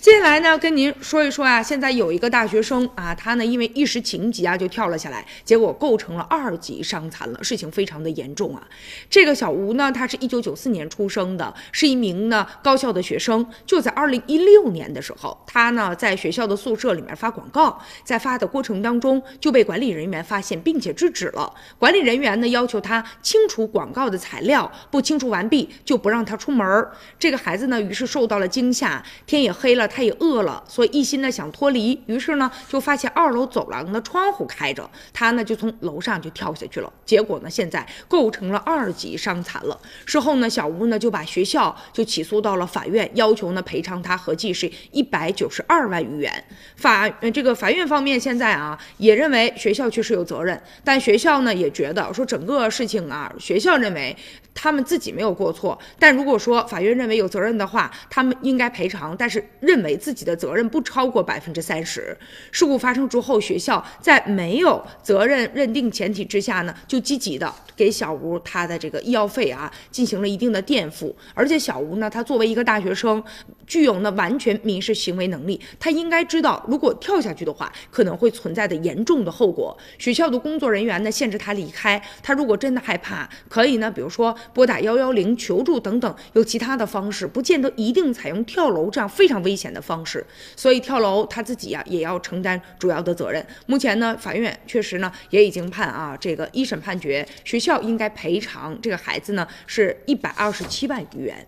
接下来呢，跟您说一说啊，现在有一个大学生啊，他呢因为一时情急啊就跳了下来，结果构成了二级伤残了，事情非常的严重啊。这个小吴呢，他是一九九四年出生的，是一名呢高校的学生。就在二零一六年的时候，他呢在学校的宿舍里面发广告，在发的过程当中就被管理人员发现，并且制止了。管理人员呢要求他清除广告的材料，不清除完毕就不让他出门儿。这个孩子呢，于是受到了惊吓，天也黑了。他也饿了，所以一心呢想脱离，于是呢就发现二楼走廊的窗户开着，他呢就从楼上就跳下去了。结果呢现在构成了二级伤残了。事后呢小吴呢就把学校就起诉到了法院，要求呢赔偿他合计是一百九十二万余元。法这个法院方面现在啊也认为学校确实有责任，但学校呢也觉得说整个事情啊学校认为他们自己没有过错，但如果说法院认为有责任的话，他们应该赔偿，但是认。认为自己的责任不超过百分之三十。事故发生之后，学校在没有责任认定前提之下呢，就积极的给小吴他的这个医药费啊进行了一定的垫付。而且小吴呢，他作为一个大学生，具有呢完全民事行为能力，他应该知道，如果跳下去的话，可能会存在的严重的后果。学校的工作人员呢，限制他离开。他如果真的害怕，可以呢，比如说拨打幺幺零求助等等，有其他的方式，不见得一定采用跳楼这样非常危险。的方式，所以跳楼他自己呀也要承担主要的责任。目前呢，法院确实呢也已经判啊，这个一审判决学校应该赔偿这个孩子呢是一百二十七万余元。